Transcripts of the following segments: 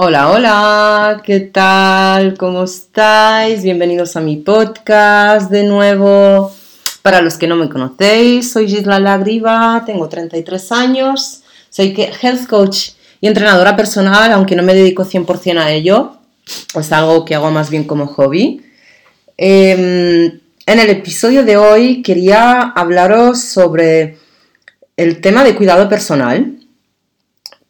Hola, hola, ¿qué tal? ¿Cómo estáis? Bienvenidos a mi podcast de nuevo. Para los que no me conocéis, soy Gisla Lagriva, tengo 33 años, soy health coach y entrenadora personal, aunque no me dedico 100% a ello, es algo que hago más bien como hobby. Em, en el episodio de hoy quería hablaros sobre el tema de cuidado personal.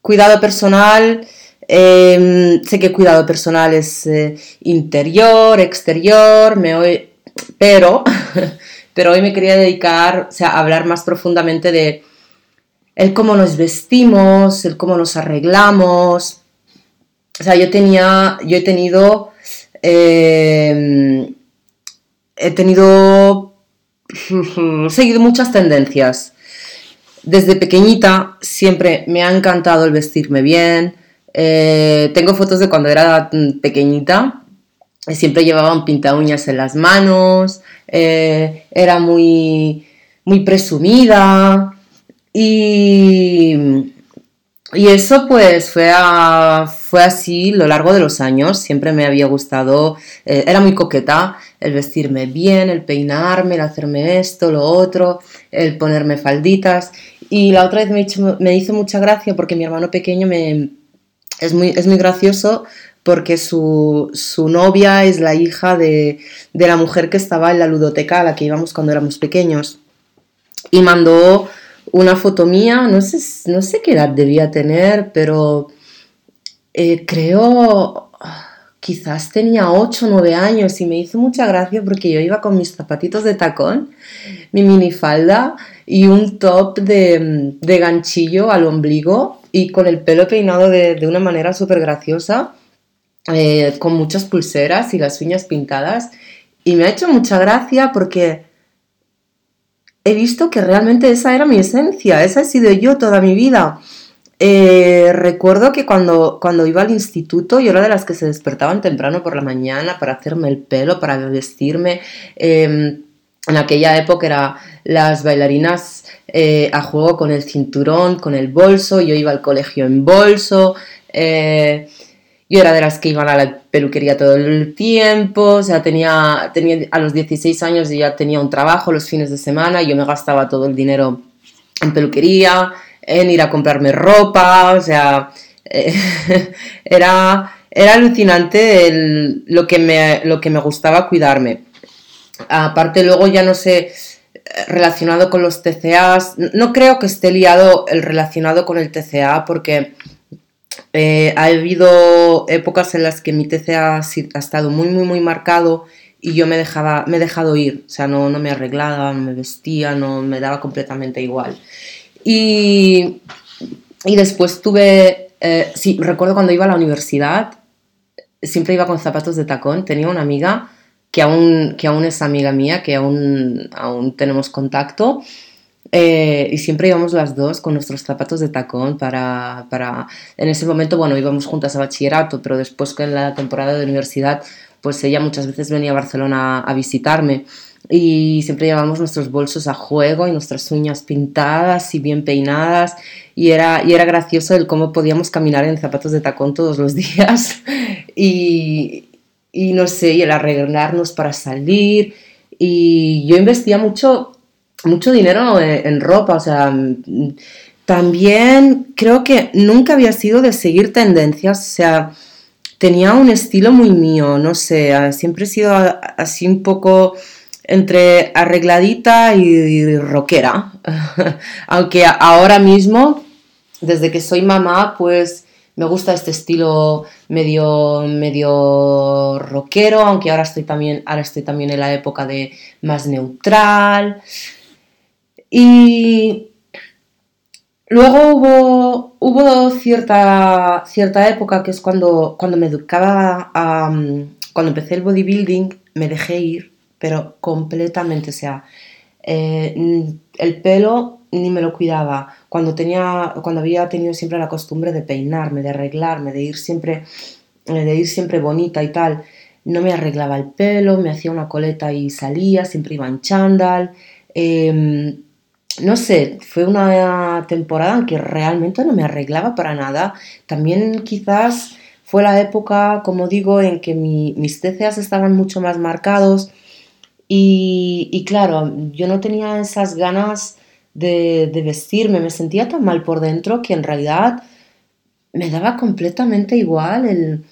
Cuidado personal Em, sé que cuidado personal es eh, interior, exterior, me pero, pero hoy me quería dedicar a hablar más profundamente de el cómo nos vestimos, el cómo nos arreglamos. O sea, yo tenía, yo he tenido, em, he tenido, he seguido muchas tendencias. Desde pequeñita siempre me ha encantado el vestirme bien, eh, tengo fotos de cuando era mm, pequeñita. Siempre llevaba un pinta uñas en las manos. Eh, era muy, muy presumida. Y, y eso pues fue, fue así lo largo de los años. Siempre me había gustado. Eh, era muy coqueta el vestirme bien, el peinarme, el hacerme esto, lo otro, el ponerme falditas. Y la otra vez me, me hizo mucha gracia porque mi hermano pequeño me, es muy, es muy gracioso porque su, novia es la hija de, la mujer que estaba en la ludoteca a la que íbamos cuando éramos pequeños. Y mandó una foto mía, no sé, no sé qué edad debía tener, pero eh, creo quizás tenía 8 o 9 años y me hizo mucha gracia porque yo iba con mis zapatitos de tacón, mi minifalda y un top de, de ganchillo al ombligo y con el pelo peinado de, una manera súper graciosa, eh, con muchas pulseras y las uñas pintadas. Y me ha hecho mucha gracia porque he visto que realmente esa era mi esencia, esa he sido yo toda mi vida. Eh, recuerdo que cuando, cuando iba al instituto yo era de las que se despertaban temprano por la mañana para hacerme el pelo, para vestirme. Em, en aquella época eran las bailarinas eh, a juego con el cinturón, con el bolso, yo iba al colegio en bolso, eh, yo era de las que iban a la peluquería todo el tiempo, o sea, tenía, tenía a los 16 años ya tenía un trabajo los fines de semana, y yo me gastaba todo el dinero en peluquería, en ir a comprarme ropa, o sea, eh, era, era alucinante lo, que me, lo que me gustaba cuidarme. Aparte luego ya no sé, relacionado con los TCAs, no creo que esté liado el relacionado con el TCA porque eh, ha habido épocas en las que mi TCA ha estado muy, muy, muy marcado y yo me, dejaba, me he dejado ir, o sea, no, no me arreglaba, no me vestía, no me daba completamente igual. Y, y después tuve, eh, sí, recuerdo cuando iba a la universidad, siempre iba con zapatos de tacón, tenía una amiga que aún, que aún es amiga mía, que aún, aún tenemos contacto. Eh, y siempre íbamos las dos con nuestros zapatos de tacón para, para... En ese momento, bueno, íbamos juntas a bachillerato, pero después que en la temporada de universidad, pues ella muchas veces venía a Barcelona a visitarme y siempre llevábamos nuestros bolsos a juego y nuestras uñas pintadas y bien peinadas y era, y era gracioso el cómo podíamos caminar en zapatos de tacón todos los días y, y no sé, y el arreglarnos para salir. Y yo investiía mucho, mucho dinero en, ropa, o sea, también creo que nunca había sido de seguir tendencias, o sea, tenía un estilo muy mío, no sé, siempre he sido así un poco entre arregladita y rockera, aunque ahora mismo, desde que soy mamá, pues me gusta este estilo medio, medio rockero, aunque ahora estoy, también, ahora estoy también en la época de más neutral. Y luego hubo, hubo cierta, cierta época que es cuando, cuando me educaba, cuando empecé el bodybuilding, me dejé ir, pero completamente, o sea, eh, el pelo ni me lo cuidaba. Cuando, tenía, cuando había tenido siempre la costumbre de peinarme, de arreglarme, de ir siempre, eh, de ir siempre bonita y tal, no me arreglaba el pelo, me hacía una coleta y salía, siempre iba en chándal. Em, no sé, fue una temporada en que realmente no me arreglaba para nada. También quizás fue la época, como digo, en que mis TCAs estaban mucho más marcados y, claro, yo no tenía esas ganas de, vestirme, me sentía tan mal por dentro que en realidad me daba completamente igual el,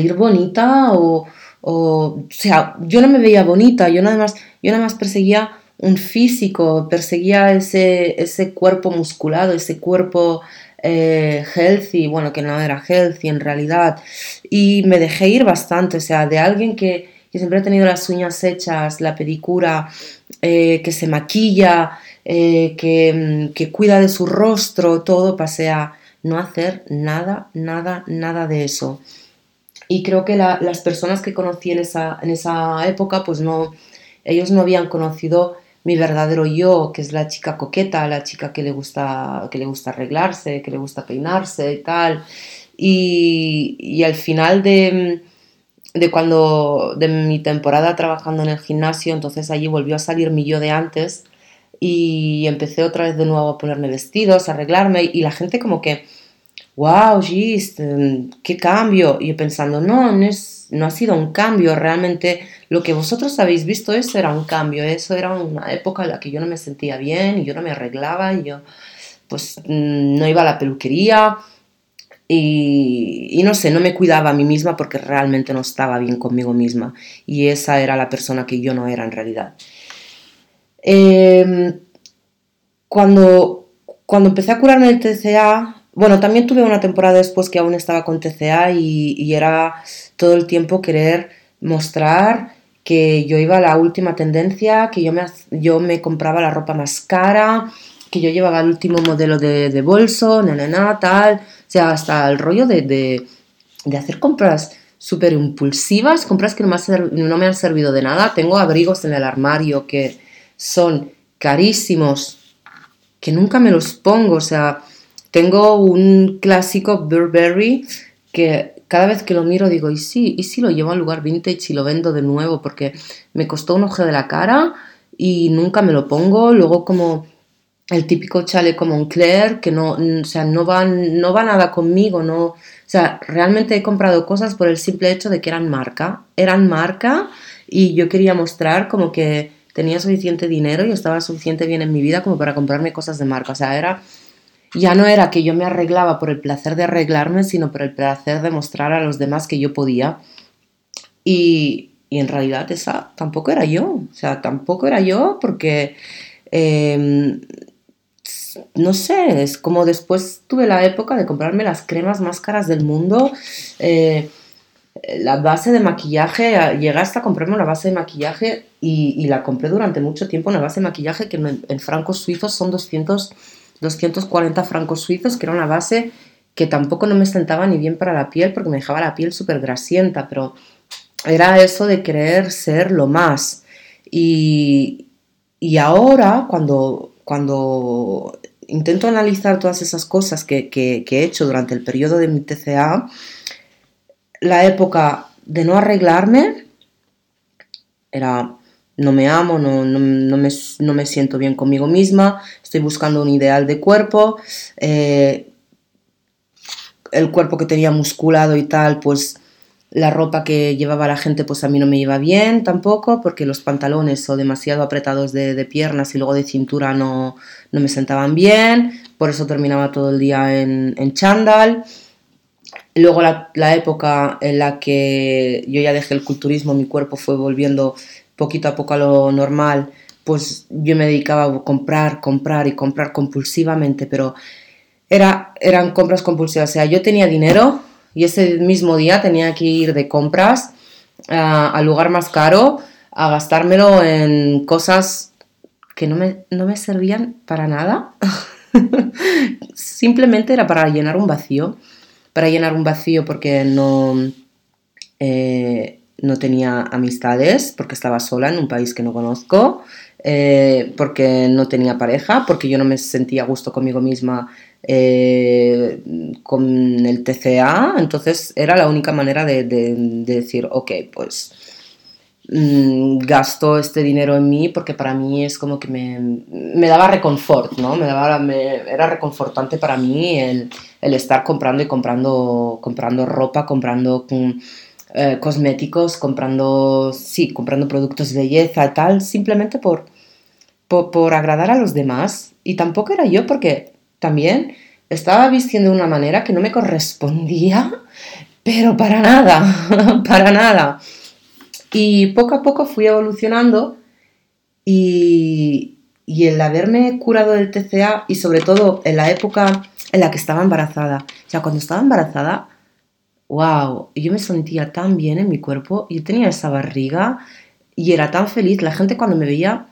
ir bonita o, o, sea, yo no me veía bonita, yo nada más, yo nada más perseguía un físico, perseguía ese, ese cuerpo musculado, ese cuerpo eh, healthy, bueno, que no era healthy en realidad, y me dejé ir bastante, o sea, de alguien que, siempre ha tenido las uñas hechas, la pedicura, eh, que se maquilla, eh, que, que, cuida de su rostro, todo, pasé a no hacer nada, nada, nada de eso. Y creo que las personas que conocí en esa, en esa época, pues no, ellos no habían conocido mi verdadero yo, que es la chica coqueta, la chica que le gusta, que le gusta arreglarse, que le gusta peinarse y tal. Y, al final de, de, cuando, de mi temporada trabajando en el gimnasio, entonces allí volvió a salir mi yo de antes y empecé otra vez de nuevo a ponerme vestidos, a arreglarme y la gente como que, wow, Gist, qué cambio. Y yo pensando, no, no es no ha sido un cambio, realmente lo que vosotros habéis visto, eso era un cambio, eso era una época en la que yo no me sentía bien y yo no me arreglaba y yo pues mm, no iba a la peluquería y, no sé, no me cuidaba a mí misma porque realmente no estaba bien conmigo misma y esa era la persona que yo no era en realidad. Em, cuando, cuando empecé a curarme el TCA, bueno, también tuve una temporada después que aún estaba con TCA y, era todo el tiempo querer mostrar que yo iba a la última tendencia, que yo me, yo me compraba la ropa más cara, que yo llevaba el último modelo de, bolso, na, tal. O sea, hasta el rollo de, hacer compras súper impulsivas, compras que no no me han servido de nada. Tengo abrigos en el armario que son carísimos, que nunca me los pongo, o sea tengo un clásico Burberry que cada vez que lo miro digo, ¿y sí? ¿Y si lo llevo al lugar vintage y lo vendo de nuevo? Porque me costó un ojo de la cara y nunca me lo pongo. Luego como el típico chaleco Moncler que no, o sea, no, va, no va nada conmigo, no, o sea, realmente he comprado cosas por el simple hecho de que eran marca, eran marca y yo quería mostrar como que tenía suficiente dinero y estaba suficiente bien en mi vida como para comprarme cosas de marca, o sea, era ya no era que yo me arreglaba por el placer de arreglarme, sino por el placer de mostrar a los demás que yo podía. Y, en realidad esa tampoco era yo. O sea, tampoco era yo porque, em, no sé, es como después tuve la época de comprarme las cremas más caras del mundo. Eh, la base de maquillaje, llegué hasta comprarme una base de maquillaje y, la compré durante mucho tiempo, una base de maquillaje que en, francos suizos son 200 240 francos suizos, que era una base que tampoco no me sentaba ni bien para la piel porque me dejaba la piel súper grasienta, pero era eso de querer ser lo más. Y, ahora, cuando, cuando intento analizar todas esas cosas que, que, he hecho durante el periodo de mi TCA, la época de no arreglarme era no me amo, no, no, me, siento bien conmigo misma, estoy buscando un ideal de cuerpo, eh, el cuerpo que tenía musculado y tal, pues la ropa que llevaba la gente pues a mí no me iba bien tampoco, porque los pantalones o demasiado apretados de, piernas y luego de cintura no, me sentaban bien, por eso terminaba todo el día en, en chándal. Luego la, época en la que yo ya dejé el culturismo, mi cuerpo fue volviendo poquito a poco a lo normal, pues yo me dedicaba a comprar, comprar y comprar compulsivamente, pero era, eran compras compulsivas. O sea, yo tenía dinero y ese mismo día tenía que ir de compras al lugar más caro a gastármelo en cosas que no me, no me servían para nada. Simplemente era para llenar un vacío. Para llenar un vacío porque no... Eh, no tenía amistades porque estaba sola en un país que no conozco, eh, porque no tenía pareja, porque yo no me sentía a gusto conmigo misma eh, con el TCA, entonces era la única manera de, decir, ok, pues mm, gasto este dinero en mí porque para mí es como que me, daba reconfort, ¿no? Me daba, era reconfortante para mí el, estar comprando y comprando, comprando ropa, comprando eh, cosméticos, comprando, sí, comprando productos de belleza y tal, simplemente por, por agradar a los demás. Y tampoco era yo porque también estaba vistiendo de una manera que no me correspondía, pero para nada, para nada. Y poco a poco fui evolucionando y, y el haberme curado del TCA y sobre todo en la época en la que estaba embarazada. O sea, cuando estaba embarazada, wow, yo me sentía tan bien en mi cuerpo, yo tenía esa barriga y era tan feliz. La gente cuando me veía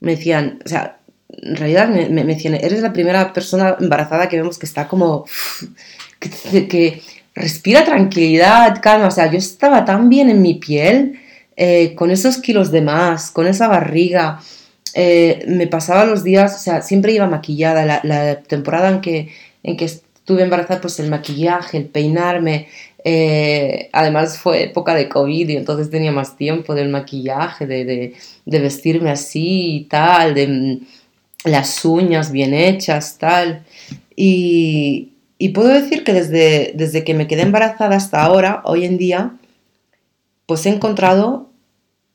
me decían, o sea, en realidad me, me, decían, eres la primera persona embarazada que vemos que está como, que, respira tranquilidad, calma, o sea, yo estaba tan bien en mi piel, eh, con esos kilos de más, con esa barriga, eh, me pasaba los días, o sea, siempre iba maquillada, la, temporada en que, en que estuve embarazada, pues el maquillaje, el peinarme, eh, además fue época de COVID y entonces tenía más tiempo del maquillaje, de, de, vestirme así y tal, de las uñas bien hechas, tal. Y, puedo decir que desde, desde que me quedé embarazada hasta ahora, hoy en día, pues he encontrado,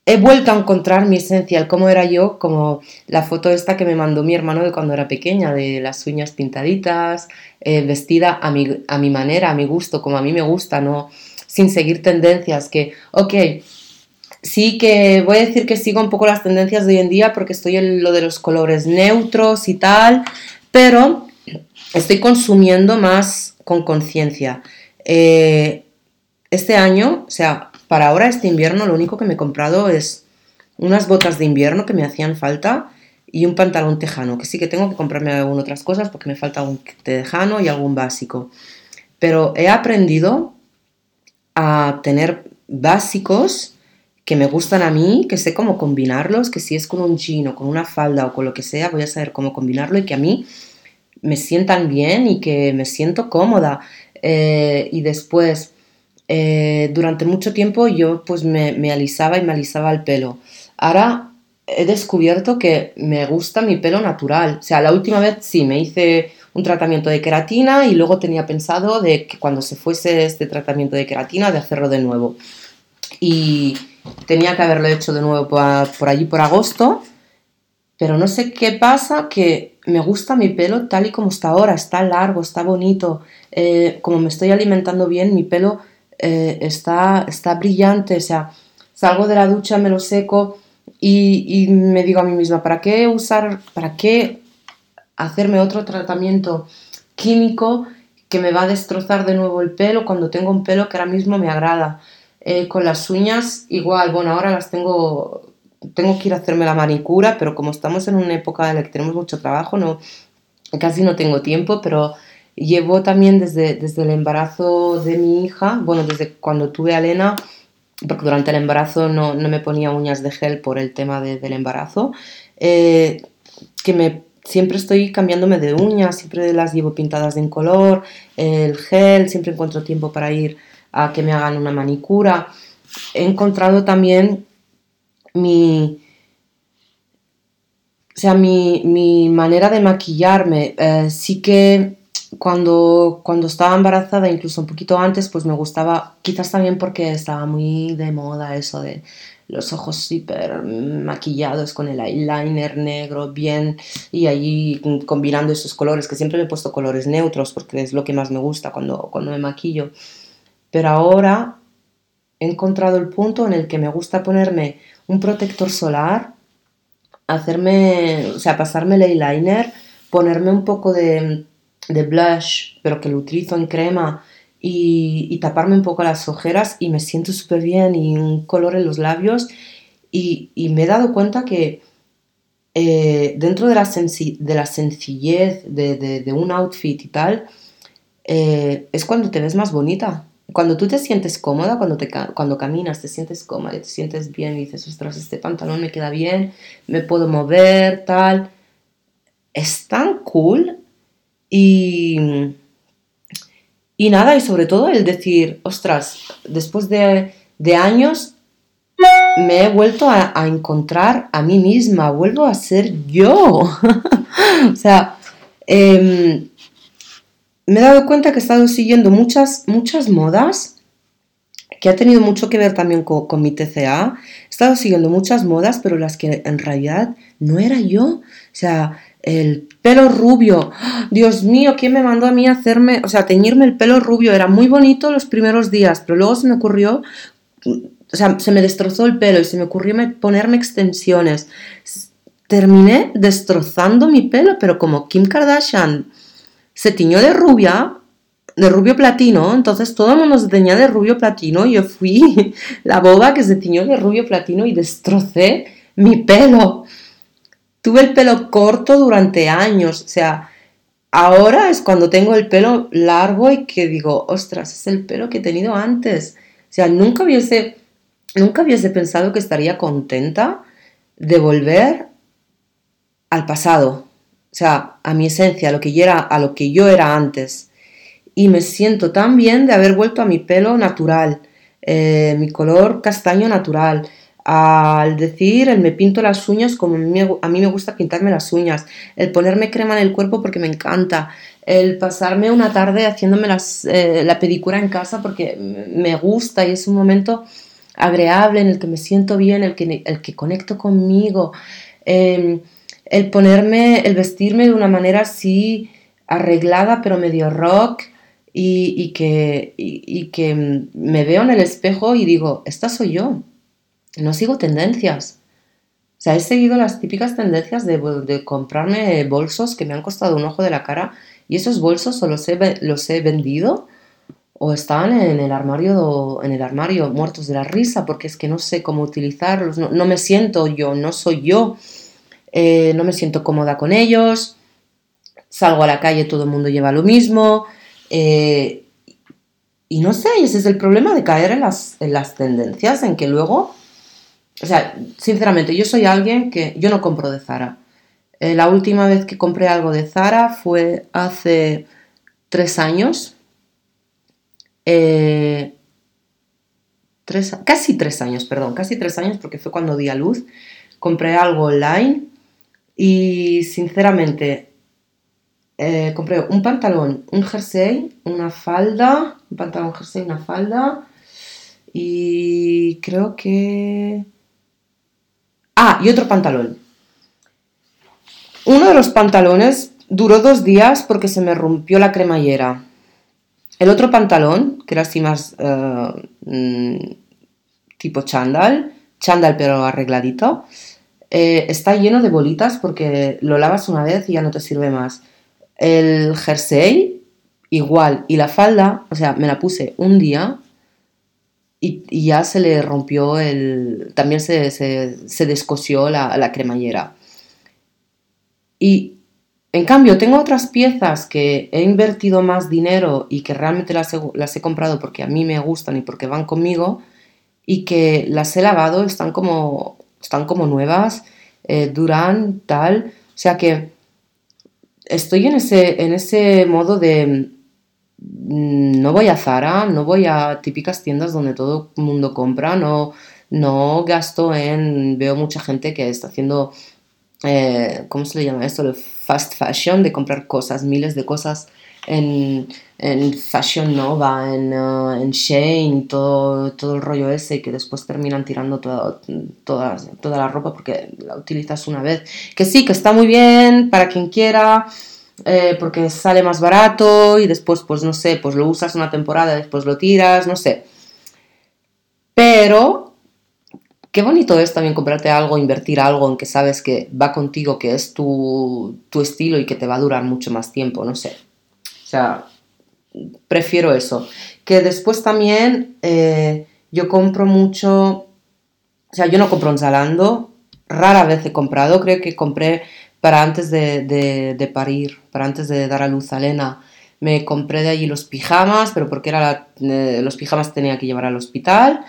he vuelto a encontrar mi esencia, el cómo era yo, como la foto esta que me mandó mi hermano de cuando era pequeña, de las uñas pintaditas, eh, vestida a mi, a mi manera, a mi gusto, como a mí me gusta, no sin seguir tendencias, que, ok, Sí que voy a decir que sigo un poco las tendencias de hoy en día porque estoy en lo de los colores neutros y tal, pero estoy consumiendo más con conciencia. Eh, este año, o sea, para ahora, este invierno, lo único que me he comprado es unas botas de invierno que me hacían falta y un pantalón tejano, que sí que tengo que comprarme algunas otras cosas porque me falta un tejano y algún básico. Pero he aprendido a tener básicos que me gustan a mí, que sé cómo combinarlos, que si es con un jean o con una falda o con lo que sea, voy a saber cómo combinarlo y que a mí me sientan bien y que me siento cómoda. Eh, y después, eh, durante mucho tiempo yo pues me, alisaba y me alisaba el pelo. Ahora he descubierto que me gusta mi pelo natural. O sea, la última vez sí, me hice un tratamiento de queratina y luego tenía pensado de que cuando se fuese este tratamiento de queratina de hacerlo de nuevo. Y tenía que haberlo hecho de nuevo por, allí por agosto, pero no sé qué pasa, que me gusta mi pelo tal y como está ahora, está largo, está bonito, eh, como me estoy alimentando bien, mi pelo eh, está, está brillante, o sea, salgo de la ducha, me lo seco y, me digo a mí misma, ¿para qué usar, para qué hacerme otro tratamiento químico que me va a destrozar de nuevo el pelo cuando tengo un pelo que ahora mismo me agrada? Eh, con las uñas, igual, bueno, ahora las tengo, tengo que ir a hacerme la manicura, pero como estamos en una época en la que tenemos mucho trabajo, no, casi no tengo tiempo, pero llevo también desde, desde el embarazo de mi hija, bueno, desde cuando tuve a Elena, porque durante el embarazo no, me ponía uñas de gel por el tema del embarazo, eh, que me siempre estoy cambiándome de uñas, siempre las llevo pintadas en color, el gel, siempre encuentro tiempo para ir a que me hagan una manicura. He encontrado también mi, o sea, mi, manera de maquillarme. Eh, sí que cuando, cuando estaba embarazada, incluso un poquito antes, pues me gustaba, quizás también porque estaba muy de moda eso de los ojos súper maquillados con el eyeliner negro bien y allí combinando esos colores, que siempre me he puesto colores neutros porque es lo que más me gusta cuando, cuando me maquillo. Pero ahora he encontrado el punto en el que me gusta ponerme un protector solar, hacerme, o sea, pasarme el eyeliner, ponerme un poco de, blush, pero que lo utilizo en crema, y, taparme un poco las ojeras y me siento súper bien y un color en los labios. Y, me he dado cuenta que eh, dentro de la, de la sencillez de, un outfit y tal, eh, es cuando te ves más bonita cuando tú te sientes cómoda, cuando, te, cuando caminas, te sientes cómoda, te sientes bien y dices, ostras, este pantalón me queda bien, me puedo mover, tal. Es tan cool y, y nada, y sobre todo el decir, ostras, después de, de años me he vuelto a, encontrar a mí misma, vuelvo a ser yo. o sea, em, me he dado cuenta que he estado siguiendo muchas, muchas modas, que ha tenido mucho que ver también con, con mi TCA. He estado siguiendo muchas modas, pero las que en realidad no era yo. O sea, el pelo rubio. Dios mío, ¿quién me mandó a mí hacerme, o sea, teñirme el pelo rubio? Era muy bonito los primeros días, pero luego se me ocurrió, o sea, se me destrozó el pelo y se me ocurrió ponerme extensiones. Terminé destrozando mi pelo, pero como Kim Kardashian se tiñó de rubia, de rubio platino, entonces todo el mundo se teñía de rubio platino, yo fui la boba que se tiñó de rubio platino y destrocé mi pelo. Tuve el pelo corto durante años, o sea, ahora es cuando tengo el pelo largo y que digo, ostras, es el pelo que he tenido antes. O sea, nunca hubiese, nunca hubiese pensado que estaría contenta de volver al pasado, o sea, a mi esencia, a lo que yo era, a lo que yo era antes. Y me siento tan bien de haber vuelto a mi pelo natural, eh, mi color castaño natural al decir el me pinto las uñas como a mí me gusta pintarme las uñas, el ponerme crema en el cuerpo porque me encanta, el pasarme una tarde haciéndome eh, la pedicura en casa porque me gusta y es un momento agreable en el que me siento bien, el que, el que conecto conmigo, em, el ponerme, el vestirme de una manera así arreglada pero medio rock y, que, y que me veo en el espejo y digo, esta soy yo no sigo tendencias. O sea, he seguido las típicas tendencias de, comprarme bolsos que me han costado un ojo de la cara y esos bolsos o los he, los he vendido o están en el armario en el armario muertos de la risa porque es que no sé cómo utilizarlos, no, me siento yo, no soy yo, eh, no me siento cómoda con ellos, salgo a la calle, todo el mundo lleva lo mismo eh, y no sé, ese es el problema de caer en las, en las tendencias, en que luego o sea, sinceramente, yo soy alguien que yo no compro de Zara. Eh, la última vez que compré algo de Zara fue hace tres años. Eh, casi tres años, perdón, casi tres años porque fue cuando di a luz. Compré algo online y sinceramente eh, compré un pantalón, un jersey, una falda, un pantalón, jersey, una falda y creo que Ah, y otro pantalón. Uno de los pantalones duró dos días porque se me rompió la cremallera. El otro pantalón, que era así más eh, mm, tipo chandal, chandal pero arregladito, eh, está lleno de bolitas porque lo lavas una vez y ya no te sirve más. El jersey, igual. Y la falda, o sea, me la puse un día y, ya se le rompió el. También se, se, descosió la, la, cremallera. Y en cambio, tengo otras piezas que he invertido más dinero y que realmente las he, las he comprado porque a mí me gustan y porque van conmigo y que las he lavado, están como, están como nuevas, eh, duran, tal. O sea que estoy en ese, en ese modo de no voy a Zara, no voy a típicas tiendas donde todo el mundo compra, no, no gasto en, veo mucha gente que está haciendo, eh, ¿cómo se le llama esto? Fast fashion, de comprar cosas, miles de cosas en, Fashion Nova, en, uh, en Shane, todo, todo el rollo ese que después terminan tirando toda, toda la ropa porque la utilizas una vez. Que sí, que está muy bien para quien quiera, eh, porque sale más barato y después, pues no sé, pues lo usas una temporada, después lo tiras, no sé. Pero qué bonito es también comprarte algo, invertir algo en que sabes que va contigo, que es tu, estilo y que te va a durar mucho más tiempo, no sé. O sea, prefiero eso. Que después también eh, yo compro mucho, o sea, yo no compro en Zalando, rara vez he comprado, creo que compré para antes de, parir, para antes de dar a luz a Elena. Me compré de allí los pijamas, pero porque era eh, los pijamas tenía que llevar al hospital,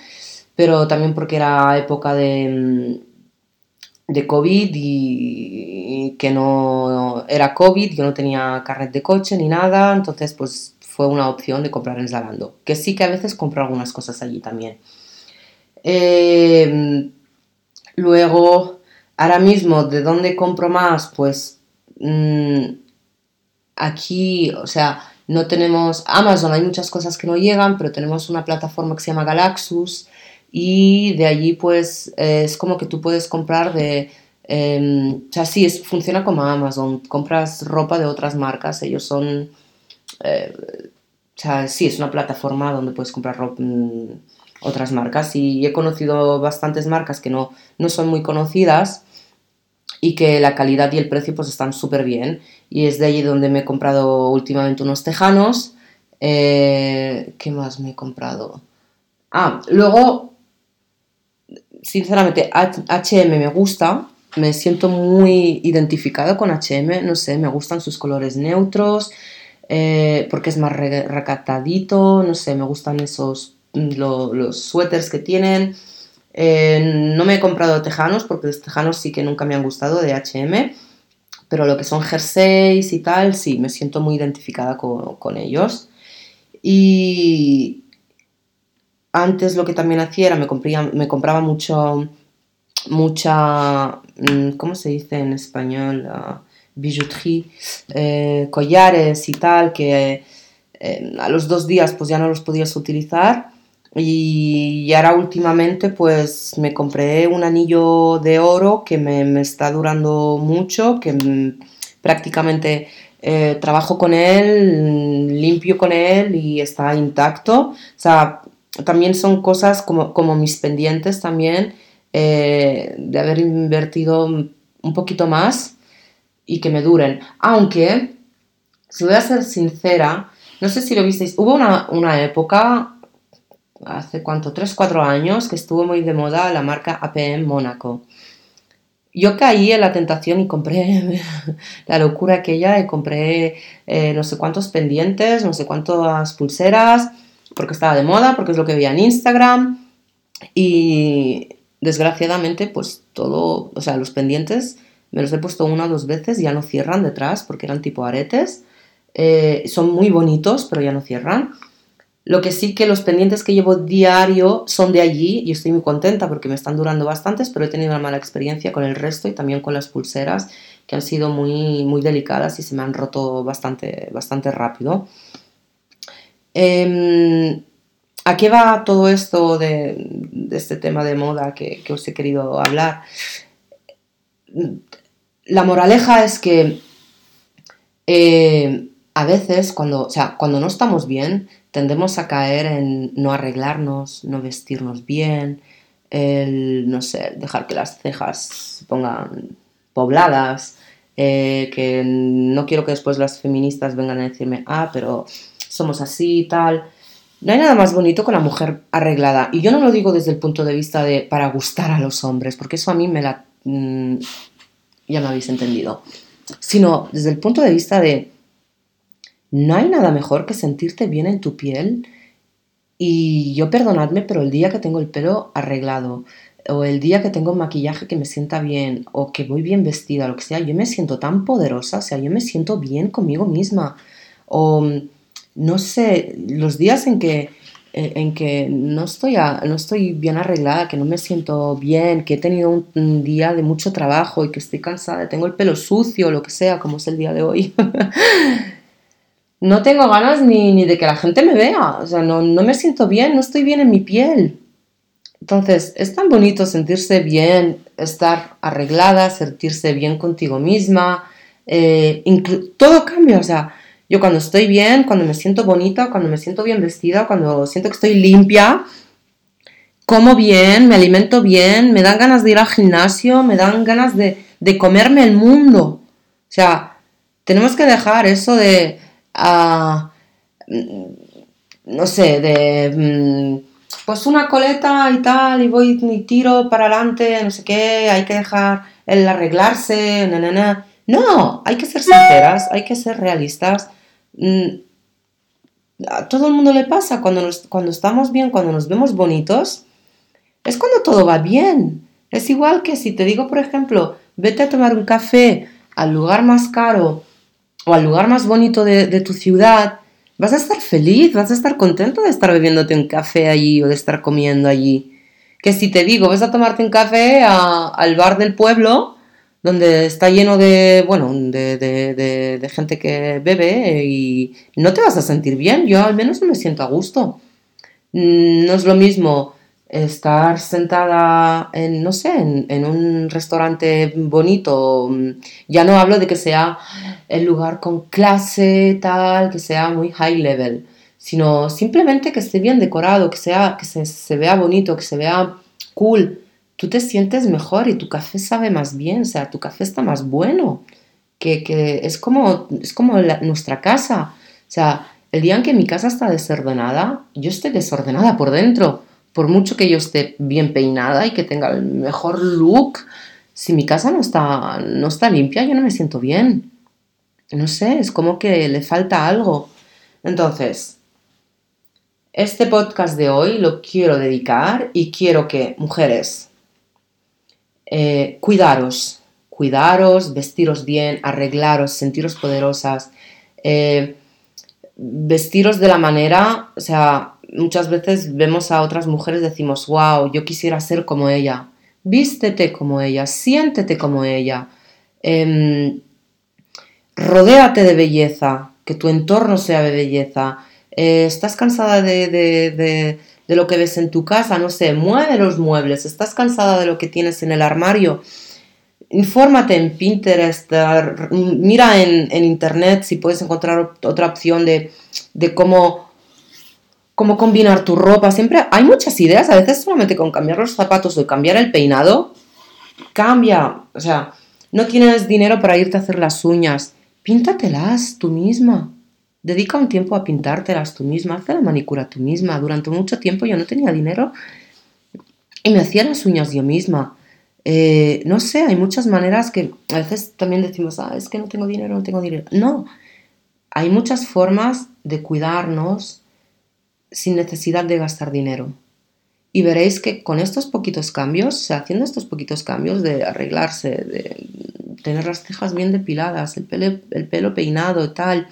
pero también porque era época de, mm, de COVID y, que no era COVID, yo no tenía carnet de coche ni nada, entonces pues fue una opción de comprar en Zalando, que sí que a veces compro algunas cosas allí también. Eh, luego, ahora mismo, ¿de dónde compro más? Pues mm, aquí, o sea, no tenemos Amazon, hay muchas cosas que no llegan, pero tenemos una plataforma que se llama Galaxus y de allí pues es como que tú puedes comprar de... Em, o sea, sí, es, funciona como Amazon, compras ropa de otras marcas, ellos son... Eh, o sea, sí, es una plataforma donde puedes comprar ropa, mm, otras marcas. Y he conocido bastantes marcas que no, no son muy conocidas y que la calidad y el precio pues están súper bien. Y es de allí donde me he comprado últimamente unos tejanos. Eh, ¿qué más me he comprado? ah, luego sinceramente HM me gusta. Me siento muy identificado con HM no sé, me gustan sus colores neutros eh, porque es más recatadito. No sé, me gustan esos los suéteres que tienen eh, no me he comprado tejanos porque los tejanos sí que nunca me han gustado de HM, pero lo que son jerseys y tal, sí, me siento muy identificada con, ellos. Y antes lo que también hacía era me, me compraba mucho, mucha, mm, ¿cómo se dice en español? Uh, bijouterie, eh, collares y tal, que eh, a los dos días pues ya no los podías utilizar y ahora últimamente pues me compré un anillo de oro que me, está durando mucho, que prácticamente eh, trabajo con él, limpio con él y está intacto. O sea, también son cosas como, como mis pendientes también eh, de haber invertido un poquito más y que me duren. Aunque, si voy a ser sincera, no sé si lo visteis, hubo una, una época hace cuánto, 3, 4 años, que estuvo muy de moda la marca APM Mónaco. Yo caí en la tentación y compré la locura aquella y compré eh, no sé cuántos pendientes, no sé cuántas pulseras, porque estaba de moda, porque es lo que veía en Instagram. Y desgraciadamente, pues todo, o sea, los pendientes me los he puesto una o dos veces, ya no cierran detrás porque eran tipo aretes. Eh, son muy bonitos, pero ya no cierran. Lo que sí que los pendientes que llevo diario son de allí y estoy muy contenta porque me están durando bastantes, pero he tenido una mala experiencia con el resto y también con las pulseras que han sido muy, muy delicadas y se me han roto bastante, bastante rápido. Em, ¿A qué va todo esto de, este tema de moda que, os he querido hablar? La moraleja es que eh, a veces cuando, o sea, cuando no estamos bien, tendemos a caer en no arreglarnos, no vestirnos bien, el, no sé, dejar que las cejas se pongan pobladas, eh, que no quiero que después las feministas vengan a decirme, ah, pero somos así y tal. No hay nada más bonito que la mujer arreglada. Y yo no lo digo desde el punto de vista de para gustar a los hombres, porque eso a mí me la... Mm, ya me habéis entendido. Sino desde el punto de vista de no hay nada mejor que sentirte bien en tu piel y yo perdonadme, pero el día que tengo el pelo arreglado o el día que tengo maquillaje que me sienta bien o que voy bien vestida, lo que sea, yo me siento tan poderosa, o sea, yo me siento bien conmigo misma. O no sé, los días en que eh, en que no estoy, no estoy bien arreglada, que no me siento bien, que he tenido un, un, día de mucho trabajo y que estoy cansada, tengo el pelo sucio, lo que sea, como es el día de hoy. no tengo ganas ni, de que la gente me vea, o sea, no, me siento bien, no estoy bien en mi piel. Entonces, es tan bonito sentirse bien, estar arreglada, sentirse bien contigo misma, eh, todo cambia, o sea, yo cuando estoy bien, cuando me siento bonita, cuando me siento bien vestida, cuando siento que estoy limpia, como bien, me alimento bien, me dan ganas de ir al gimnasio, me dan ganas de, de comerme el mundo. O sea, tenemos que dejar eso de, a, mm, no sé, de, mm, pues una coleta y tal, y voy y tiro para adelante, no sé qué, hay que dejar el arreglarse, No, hay que ser sinceras, hay que ser realistas. Mm, a todo el mundo le pasa cuando, cuando estamos bien, cuando nos vemos bonitos, es cuando todo va bien. Es igual que si te digo, por ejemplo, vete a tomar un café al lugar más caro o al lugar más bonito de, tu ciudad, vas a estar feliz, vas a estar contento de estar bebiéndote un café allí o de estar comiendo allí. que si te digo, vas a tomarte un café al bar del pueblo, donde está lleno de, bueno, de, gente que bebe y no te vas a sentir bien. Yo al menos no me siento a gusto. Mm, no es lo mismo estar sentada en, no sé, en, un restaurante bonito. Ya no hablo de que sea el lugar con clase, tal, que sea muy high level, sino simplemente que esté bien decorado, que, sea, que se, se vea bonito, que se vea cool tú te sientes mejor y tu café sabe más bien, o sea, tu café está más bueno, que, es como, es como nuestra casa. O sea, el día en que mi casa está desordenada, yo estoy desordenada por dentro. Por mucho que yo esté bien peinada y que tenga el mejor look, si mi casa no está, no está limpia, yo no me siento bien. No sé, es como que le falta algo. Entonces, este podcast de hoy lo quiero dedicar y quiero que mujeres, eh, cuidaros, cuidaros, vestiros bien, arreglaros, sentiros poderosas, eh, vestiros de la manera, o sea, muchas veces vemos a otras mujeres decimos, wow, yo quisiera ser como ella. Vístete como ella, siéntete como ella. Eh, rodéate de belleza, que tu entorno sea de belleza. Eh, ¿Estás cansada de de lo que ves en tu casa, no sé, mueve los muebles, estás cansada de lo que tienes en el armario, infórmate en Pinterest, mira en, internet si puedes encontrar otra opción de, cómo, cómo combinar tu ropa. Siempre hay muchas ideas, a veces solamente con cambiar los zapatos o cambiar el peinado, cambia. O sea, no tienes dinero para irte a hacer las uñas, píntatelas tú misma. Dedica un tiempo a pintártelas tú misma, haz la manicura tú misma. Durante mucho tiempo yo no tenía dinero y me hacía las uñas yo misma. Eh, no sé, hay muchas maneras que a veces también decimos, ah, es que no tengo dinero, no tengo dinero. No, hay muchas formas de cuidarnos sin necesidad de gastar dinero. Y veréis que con estos poquitos cambios, haciendo estos poquitos cambios de arreglarse, de tener las cejas bien depiladas, el pelo, el pelo peinado tal,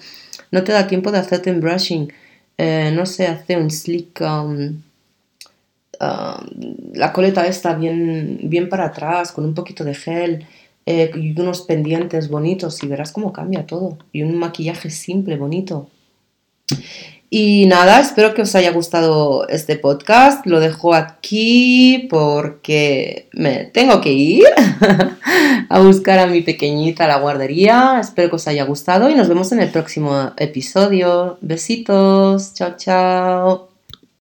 no te da tiempo de hacerte un brushing, eh, no sé, hacer un slick, um, uh, la coleta está bien, bien para atrás, con un poquito de gel eh, y unos pendientes bonitos y verás cómo cambia todo. Y un maquillaje simple, bonito. Y nada, espero que os haya gustado este podcast. Lo dejo aquí porque me tengo que ir a buscar a mi pequeñita a la guardería. Espero que os haya gustado y nos vemos en el próximo episodio. Besitos. Chao, chao.